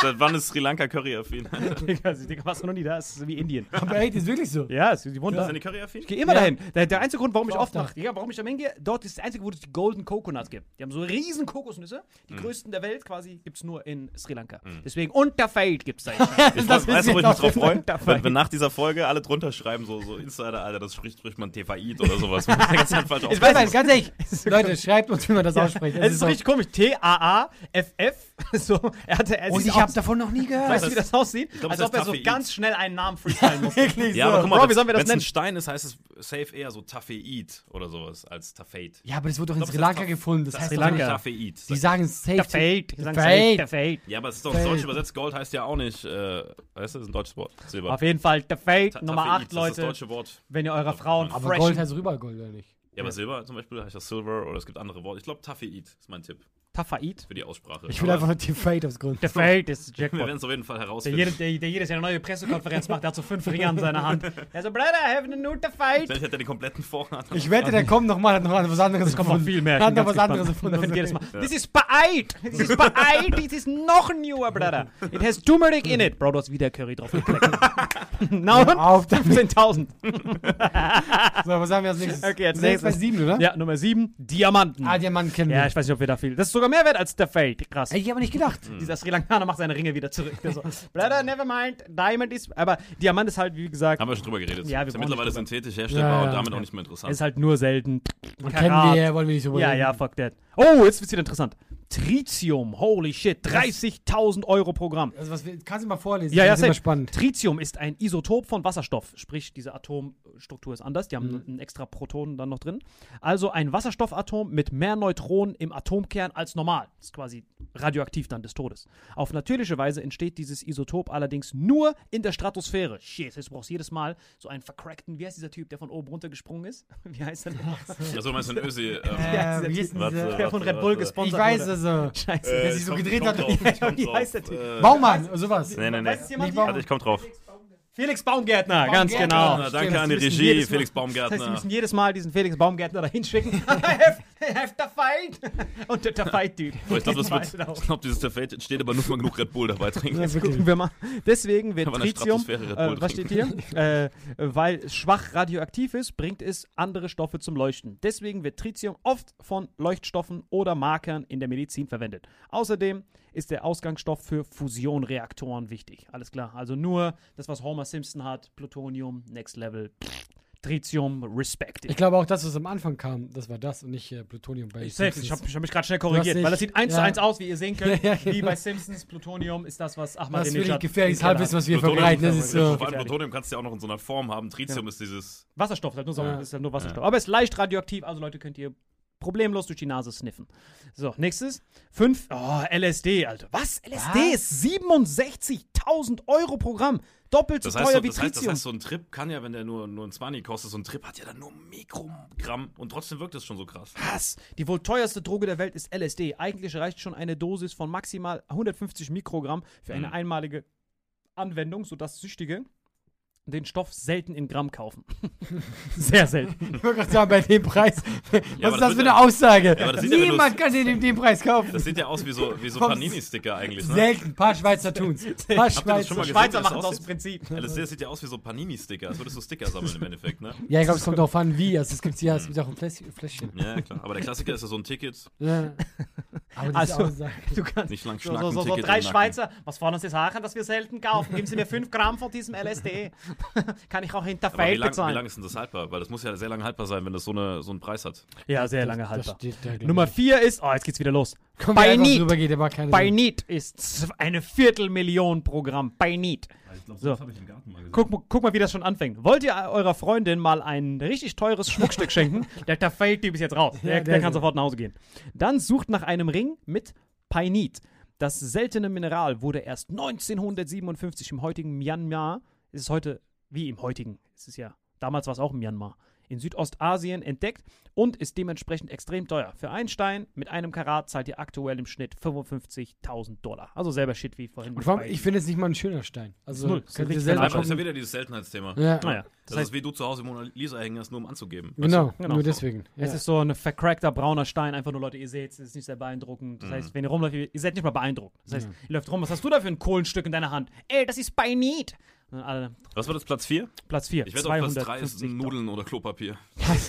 Seit wann ist Sri Lanka Curry-affin? Digga, Digga, warst du noch nie da? Das ist wie Indien. Aber ey, das ist wirklich so. Ja, es ist die Wunder. Sind die Curry-affin? Ich gehe immer Ja. dahin. Der, der einzige Grund, warum ich War oft da. nach, Digga, warum ich da hingehe, dort ist der einzige, wo es die Golden Coconuts gibt. Die haben so riesen Kokosnüsse. Die Mhm. größten der Welt quasi gibt es nur in Sri Lanka. Deswegen Unterfeld gibt es da. Ich Das weiß, weißt ist du, wo ich jetzt mich drauf freue? Dabei. Wenn, wenn nach dieser Folge alle drunter schreiben, so, so Insider, Alter, das spricht, spricht man TVID oder sowas. Man ganz falsch Ich weiß nicht, ganz ehrlich. Leute, schreibt uns, wie man das ausspricht. Es ist so richtig komisch. T-A-A-F-F. So, er hatte, er Und ich habe davon noch nie gehört. Weißt du, wie das aussieht? glaub, Als ob er so ganz schnell einen Namen freestylen muss. Wirklich Ja, so. aber guck mal, Bro, wie wenn sollen wir das es ein nennen? Stein ist, heißt es safe eher so Tafeid oder sowas als Tafeit. Ja, aber das wurde doch in Sri Lanka gefunden. Das, Das heißt Sri Lanka. Die sagen safe. Der Fade. Ja, aber es ist doch Deutsche übersetzt. Gold heißt ja auch nicht, äh, weißt du, das ist ein deutsches Wort. Silber. Auf jeden Fall, der Fade, Ta- Nummer Tafeid, 8, Das ist Leute. das deutsche Wort. Wenn ihr eurer Frauen Aber Gold heißt rüber Gold, oder nicht? Ja, aber Silber zum Beispiel heißt das Silver oder es gibt andere Worte. Ich glaube, Tafeid ist mein Tipp Tafait. für die Aussprache. Ich will einfach nur Team Fate aufs Grund. Der Fade ist Wir Jackpot. werden es auf jeden Fall Der, herausfinden. jede, der, der jedes Jahr eine neue Pressekonferenz macht, der hat so fünf Ringe an seiner Hand. Er so, Brother, I have a new fight. Vielleicht hat er den kompletten Vorrat. Ich wette, der kommt nochmal, hat noch was anderes Es kommt noch gefunden. viel mehr. Hat noch was anderes gefunden. Jedes Mal. This is Bait. This is Bait. This is noch ein newer, Brother. It has turmeric in it. Bro, du hast wieder Curry drauf gekleckt. Na und? Auf damit. 15.000. So, was haben wir als nächstes? Okay, als Wir nächstes. sieben, oder? Ja, Nummer 7, Diamanten. Ah, Diamanten kennen wir. Ja, ich weiß nicht, ob wir da viel. Das ist sogar mehr wert als der Fade. Krass. Ey, ich habe nicht gedacht. Dieser Sri Lankaner macht seine Ringe wieder zurück. Der so, Brother, never mind. Diamond ist. Aber Diamant ist halt, wie gesagt, Haben wir schon drüber geredet. Ja, wir ist ja mittlerweile synthetisch herstellbar Ja, ja, und damit ja. auch nicht mehr interessant. ist halt nur selten. Kennen Karat. wir, wollen wir nicht so Ja, ja, fuck that. Oh, jetzt wird's wieder interessant. Tritium, holy shit, 30.000 Euro Programm. Also, was kannst du mal vorlesen? Ja, ja, das ist immer safe. spannend. Tritium ist ein Isotop von Wasserstoff, sprich diese Atomstruktur ist anders, die haben Mhm. einen extra Protonen dann noch drin. Also ein Wasserstoffatom mit mehr Neutronen im Atomkern als normal. Das ist quasi radioaktiv dann des Todes. Auf natürliche Weise entsteht dieses Isotop allerdings nur in der Stratosphäre. Shit, jetzt brauchst du jedes Mal so einen vercrackten, wie heißt dieser Typ, der von oben runtergesprungen ist? Wie heißt der? denn? Also meinst du ein Ösi? Ähm, Ja, Äh, wie ist denn? Der von Red Bull gesponsert Ich weiß es so. Scheiße. äh, der sich so ich komm- gedreht hat. drauf, Wie heißt der Typ? Äh, Baumann, sowas. Nee, nee, nee. Warte, ich komm drauf. Felix Baumgärtner, ganz Baumgärtner. genau. Ja, danke stimmt, an die Regie, Felix Das heißt, wir Baumgärtner. müssen jedes Mal diesen Felix Baumgärtner da hinschicken. I have, the fight. Und der, der Fight-Typ. Aber ich glaube, das wird, ich glaube, dieses Tafate entsteht aber nur, wenn man genug Red Bull dabei trinkt. Ja, wirklich. Gucken wir mal. Deswegen wird Tritium, äh, was steht hier? äh, weil es schwach radioaktiv ist, bringt es andere Stoffe zum Leuchten. Deswegen wird Tritium oft von Leuchtstoffen oder Markern in der Medizin verwendet. Außerdem ist der Ausgangsstoff für Fusionreaktoren wichtig. Alles klar. Also nur das, was Homer Simpson hat, Plutonium, Next Level, Tritium, Respect. Ich glaube auch, das, was am Anfang kam, das war das und nicht äh, Plutonium bei Ich, ich habe hab mich gerade schnell korrigiert, weil das sieht eins zu ja. eins aus, wie ihr sehen könnt. Ja, Wie genau. bei Simpsons, Plutonium ist das, was Das Ahmad ist wirklich gefährliches Halbwissen, was wir verbreiten. Das ist ist Vor so. allem. Plutonium kannst du ja auch noch in so einer Form haben. Tritium ist dieses. Wasserstoff, halt nur, so, Ja. ist halt nur Wasserstoff. Aber es ist leicht radioaktiv, also Leute könnt ihr problemlos durch die Nase sniffen. So, nächstes. Fünf. Oh, LSD, Alter. Was? LSD Was? ist 67.000 Euro Programm. Doppelt so Das heißt, teuer wie das, heißt, das Tritium. heißt, so ein Trip kann ja, wenn der nur, nur ein 20 kostet, so ein Trip hat ja dann nur Mikrogramm und trotzdem wirkt das schon so krass. Was? Die wohl teuerste Droge der Welt ist LSD. Eigentlich reicht schon eine Dosis von maximal 150 Mikrogramm für eine Mhm. einmalige Anwendung, sodass Süchtige den Stoff selten in Gramm kaufen. Sehr selten. Ich wollte gerade sagen, bei dem Preis. Was aber ist das das für ja- eine Aussage? das ja, Niemand kann den in dem Preis kaufen. Das sieht ja aus wie so, wie so Panini-Sticker eigentlich, ne? Selten. Ein paar Schweizer tun's. Ein paar das Schweizer. gesehen? Schweizer das machen es aus? Prinzip. LSD sieht ja aus wie so Panini-Sticker, als würdest du Sticker sammeln im Endeffekt, ne? Ja, ich glaube, es kommt darauf an, wie. Also, es gibt ja, es gibt auch ein Fläsch- Fläschchen. Ja, klar. Aber der Klassiker ist ja so ein Ticket, Ja. Aber Also- Aussage. Du kannst nicht lang so, schnacken, so, so, so drei. Schweizer. Was wollen uns die Sachen, dass wir selten kaufen? Geben Sie mir 5 Gramm von diesem LSD. Kann ich auch hinter Aber wie lang, wie bezahlen. lang ist denn das haltbar? Weil das muss ja sehr lange haltbar sein, wenn das so, eine, so einen Preis hat. Ja, sehr lange Das haltbar. steht da, Nummer ich. 4 ist, oh, jetzt geht's wieder los. Komm, einfach Need. geht, der. Need ist eine Viertelmillion Programm. Bei Need. Ich glaube, So. habe ich im Garten mal gesehen. Guck, guck mal, wie das schon anfängt. Wollt ihr eurer Freundin mal ein richtig teures Schmuckstück schenken? Der Tafel-Typ ist jetzt raus. Der, Ja, der, der kann sofort nach Hause gehen. Dann sucht nach einem Ring mit Painit. Das seltene Mineral wurde erst 1957 im heutigen Myanmar, es ist heute, wie im heutigen, es ist ja, damals war es auch Myanmar, in Südostasien entdeckt und ist dementsprechend extrem teuer. Für einen Stein mit einem Karat zahlt ihr aktuell im Schnitt 55.000 Dollar. Also selber Shit wie vorhin. Und vor allem, ich finde es nicht mal ein schöner Stein. Also, Null. das ist ja wieder dieses Seltenheitsthema. Ja, Naja, das Das heißt, ist wie du zu Hause Mona Lisa hängen hast, nur um anzugeben. genau, Genau. nur deswegen. es Ja. ist so ein vercrackter brauner Stein. Einfach nur, Leute, ihr seht es, ist nicht sehr beeindruckend. Mhm. Das heißt, wenn ihr rumläuft, ihr seid nicht mal beeindruckt. Das heißt, ihr läuft rum, was hast du da für ein Kohlenstück in deiner Hand? Ey, das ist Bainit. Was war das, Platz 4? Platz 4. Ich wette, auf Platz 3 ist Nudeln oder Klopapier.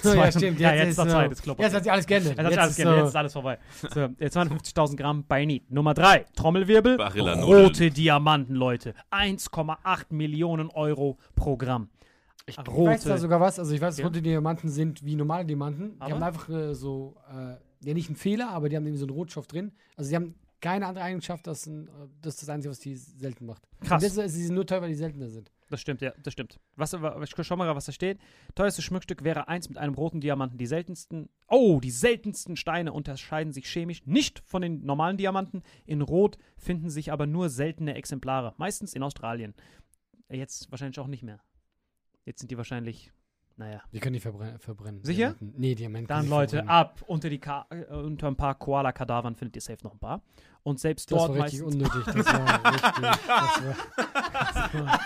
So, ja, stimmt. Ja, Jetzt, jetzt ist, Zeit, jetzt Klopapier. Jetzt hat sich alles geändert. Jetzt, hat sich alles ist geändert, so- jetzt ist alles vorbei. So, äh, 250.000 Gramm Bainit. Nummer 3, Trommelwirbel. Barilla-Nudeln. Rote Diamanten, Leute. 1,8 Millionen Euro pro Gramm. Ich rote. weiß da sogar was. Also ich weiß, Ja. rote Diamanten sind wie normale Diamanten. Die Aber? haben einfach äh, so, äh, ja nicht einen Fehler, aber die haben irgendwie so einen Rotstoff drin. Also die haben keine andere Eigenschaft, das, ein, äh, das ist das Einzige, was die selten macht. Krass. Und sie sind nur teuer, weil die seltener sind. Das stimmt, ja, das stimmt. Was, ich schau mal, was da steht. Teuerstes Schmuckstück wäre eins mit einem roten Diamanten. Die seltensten, oh, die seltensten Steine unterscheiden sich chemisch nicht von den normalen Diamanten. In Rot finden sich aber nur seltene Exemplare, meistens in Australien. Jetzt wahrscheinlich auch nicht mehr. Jetzt sind die wahrscheinlich, naja. Die können die verbrennen. verbrennen Sicher? Diamanten. Nee, Diamanten. Dann Leute, verbrennen. ab unter, die Ka äh, unter ein paar Koala-Kadavern findet ihr safe noch ein paar. Und selbst Das dort war richtig unnötig. Das war richtig. Das war,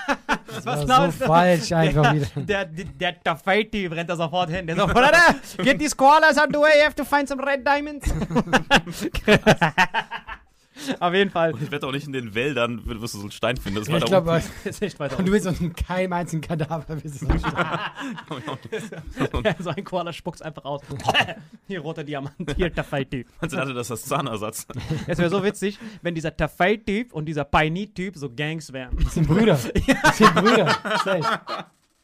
das war genau so falsch einfach wieder. Der, der, der, der Fatty brennt da sofort hin. Der so, Brother, get these koalas out the way, you have to find some red diamonds. Auf jeden Fall. Ich wette auch nicht in den Wäldern, wirst du so einen Stein finden. Das war Ich glaube, ist nicht weiter. und du willst unter keinem einzigen Kadaver wissen. Ja, so ein Koala spuckt's einfach aus. Hier roter Diamant, hier Tafai-Typ. unten. dachte, das ist Zahnersatz. Es wäre so witzig, wenn dieser Tafai-Typ und dieser Paini-Typ so Gangs wären. Das sind Brüder. Das sind Brüder. Safe.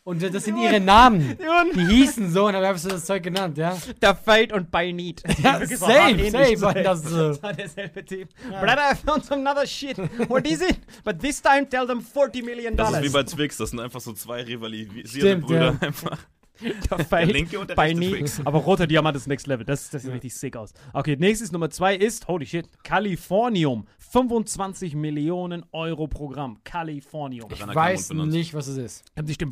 Und das sind ihre Namen. Die hießen so und dann hast du das Zeug genannt, ja? Tafai und Painit. Ja, Wirklich so safe, safe. Das, Das war derselbe Typ. Brother, I found some other shit. What is it? But this time tell them 40 million Das dollars. ist wie bei Twix, das sind einfach so zwei rivalisierende Stimmt, Brüder. ja. Einfach. Der Der linke und der rechte. Twix. Aber roter Diamant ist Next Level. Das, das sieht richtig sick aus. Okay, nächstes Nummer zwei ist, holy shit, Californium. 25 Millionen Euro Programm. Californium. ich Rainer weiß nicht, was es ist. Haben sich den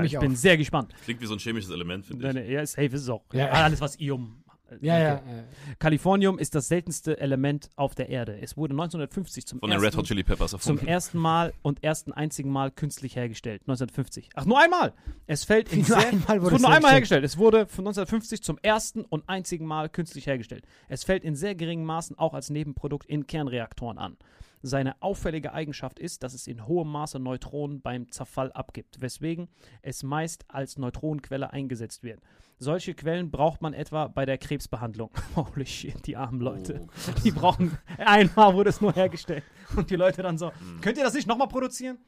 mich Ich bin auf. sehr gespannt. Klingt wie so ein chemisches Element, finde ich. nein, Ja, safe ist es auch. Ja. Alles, was Ium. Ja, ja. Okay. äh, Californium ist das seltenste Element auf der Erde. Es wurde 1950 zum Von den ersten Red Hot Chili Peppers zum erfunden. ersten Mal und ersten einzigen Mal künstlich hergestellt. 1950. Ach, nur einmal. Es fällt in Nur sehr, einmal es wurde es nur einmal hergestellt. Es wurde von 1950 zum ersten und einzigen Mal künstlich hergestellt. Es fällt in sehr geringen Maßen auch als Nebenprodukt in Kernreaktoren an. Seine auffällige Eigenschaft ist, dass es in hohem Maße Neutronen beim Zerfall abgibt, weswegen es meist als Neutronenquelle eingesetzt wird. Solche Quellen braucht man etwa bei der Krebsbehandlung. Holy shit, die armen Leute. Oh, Die brauchen, einmal wurde es nur hergestellt. Und die Leute dann so, könnt ihr das nicht nochmal produzieren?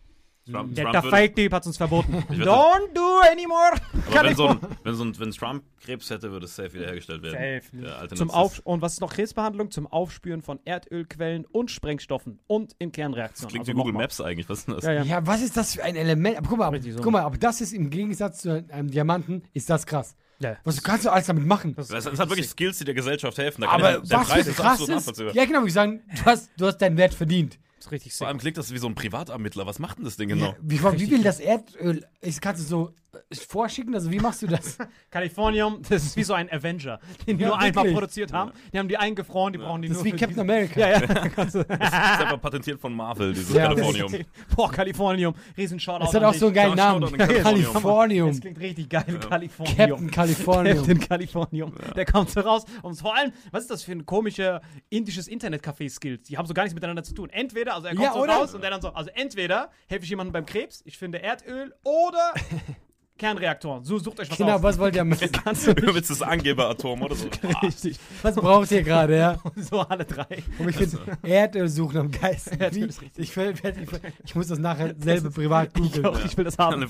Trump, Der, Trump der würde- Fake-Typ hat uns verboten. Don't do anymore. Aber wenn, so ein, wenn, so ein, wenn Trump Krebs hätte, würde es safe wiederhergestellt werden. Safe. Ja, Zum Auf und was ist noch Krebsbehandlung? Zum Aufspüren von Erdölquellen und Sprengstoffen und in Das Kernreaktionen. klingt Also wie Google. Maps eigentlich. Was ist denn das? Ja, ja. Ja, was ist das für ein Element? Aber guck mal, so. guck mal, aber das ist im Gegensatz zu einem Diamanten, ist das krass. ja. Was kannst du alles damit machen? Das Das, das hat wirklich Skills, die der Gesellschaft helfen. Da kann aber der, der was Preis ist krass absolut ist, nachvollziehbar. ja genau, wie sagen, du hast, du hast deinen Wert verdient. Ist richtig sick. Vor allem klingt das wie so ein Privatermittler. Was macht denn das Ding genau? Ja, wie, wie viel das Erdöl ist, kannst du so äh, vorschicken? Also wie machst du das? Kalifornium, das ist wie so ein Avenger, den die Ja, nur einmal wirklich. produziert haben. Die haben die eingefroren, die brauchen die Das ist nur wie für Captain diese- America. Ja, ja. Das ist einfach patentiert von Marvel, dieses Ja, Kalifornium. Boah, Kalifornium, riesen Shoutout Das hat auch so einen geilen Namen. Kalifornium. Kalifornium. Das klingt richtig geil, Kalifornium. Captain Kalifornium. Captain Californium. Der kommt so raus und vor allem, was ist das für ein komischer indisches Internetcafé-Skills? Die haben so gar nichts miteinander zu tun. Entweder, also er kommt Ja, so oder? raus und der dann so, also entweder helfe ich jemandem beim Krebs, ich finde Erdöl oder Kernreaktoren. So sucht euch was Genau, aus. was wollt ihr nicht. Mit das Angeberatom oder so. Richtig. Was braucht ihr gerade, ja? So alle drei. Und ich finde Erdöl suchen am geilsten. Erdöl Wie- ist richtig. Ich, will- ich, ich muss das nachher selber privat Ich, googeln. auch, ich will das haben.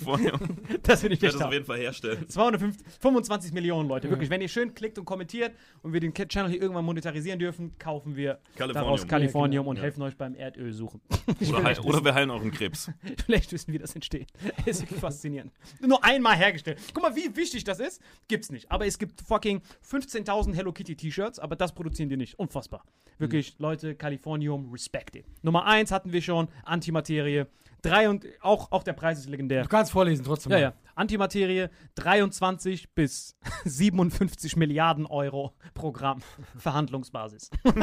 Das will ich Ich werde echt das auf jeden Fall herstellen. 225 Millionen Leute, wirklich. Wenn ihr schön klickt und kommentiert und wir den Channel hier irgendwann monetarisieren dürfen, kaufen wir Kalifornium. daraus Kalifornium Ja, und Ja. helfen euch beim Erdöl suchen. Oder, heil, oder wir heilen euren Krebs. Vielleicht wissen, wie das entsteht. ist wirklich faszinierend. Nur einmal hergestellt. Guck mal, wie wichtig das ist. Gibt's nicht. Aber es gibt fucking 15.000 Hello Kitty T-Shirts, aber das produzieren die nicht. Unfassbar. Wirklich, Leute, Californium, respect it. Nummer 1 hatten wir schon, Antimaterie. Drei und auch, auch der Preis ist legendär. Du kannst vorlesen trotzdem. Ja, mal. ja. Antimaterie 23 bis 57 Milliarden Euro Programm, Verhandlungsbasis.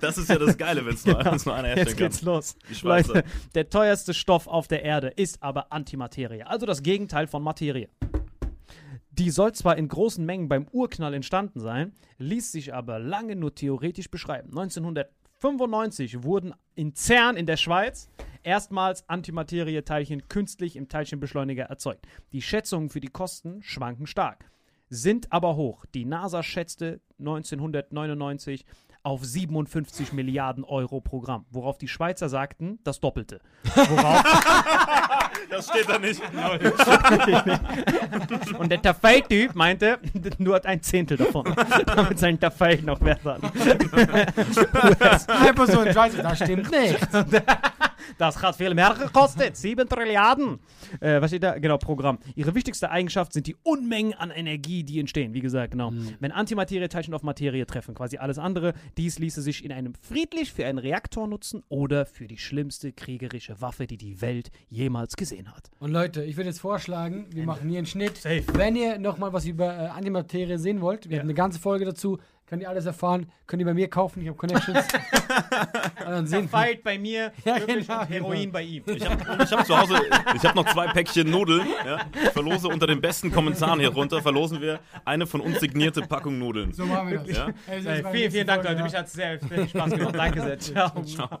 Das ist ja das Geile, wenn es nur, wenn's nur einer herstellen Jetzt kann. geht's los. Die Schweizer. Leute, der teuerste Stoff auf der Erde ist aber Antimaterie, also das Gegenteil von Materie. Die soll zwar in großen Mengen beim Urknall entstanden sein, ließ sich aber lange nur theoretisch beschreiben. 1995 wurden in CERN in der Schweiz erstmals Antimaterieteilchen künstlich im Teilchenbeschleuniger erzeugt. Die Schätzungen für die Kosten schwanken stark, sind aber hoch. Die NASA schätzte 1999 auf 57 Milliarden Euro pro Gramm, worauf die Schweizer sagten, das Doppelte. Worauf Das steht da nicht. Und der Tafel-Typ meinte, nur ein Zehntel davon, damit sein Tafel noch wert hat. Einfach so das stimmt nicht. Das hat viel mehr gekostet. 7 Trilliarden. Äh, was steht da? Genau, Programm. Ihre wichtigste Eigenschaft sind die Unmengen an Energie, die entstehen. Wie gesagt, genau. Wenn Antimaterieteilchen auf Materie treffen, quasi alles andere, dies ließe sich in einem friedlich für einen Reaktor nutzen oder für die schlimmste kriegerische Waffe, die die Welt jemals gesehen hat. Und Leute, ich würde jetzt vorschlagen, wir machen hier einen Schnitt. Wenn ihr nochmal was über äh, Antimaterie sehen wollt, wir haben eine ganze Folge dazu, könnt ihr alles erfahren, könnt ihr bei mir kaufen, ich habe Connections. Und dann sehen wir. Fight bei mir, Ja, wirklich, genau, und Heroin genau. bei ihm. Ich habe hab zu Hause, ich habe noch zwei Päckchen Nudeln. Ja? Ich verlose unter den besten Kommentaren hier runter, verlosen wir eine von uns signierte Packung Nudeln. So machen wir das. Ja? Ey, vielen, vielen Dank, Leute. ja. Mich hat es sehr, sehr viel Spaß gemacht. Danke sehr. Ciao. Ciao.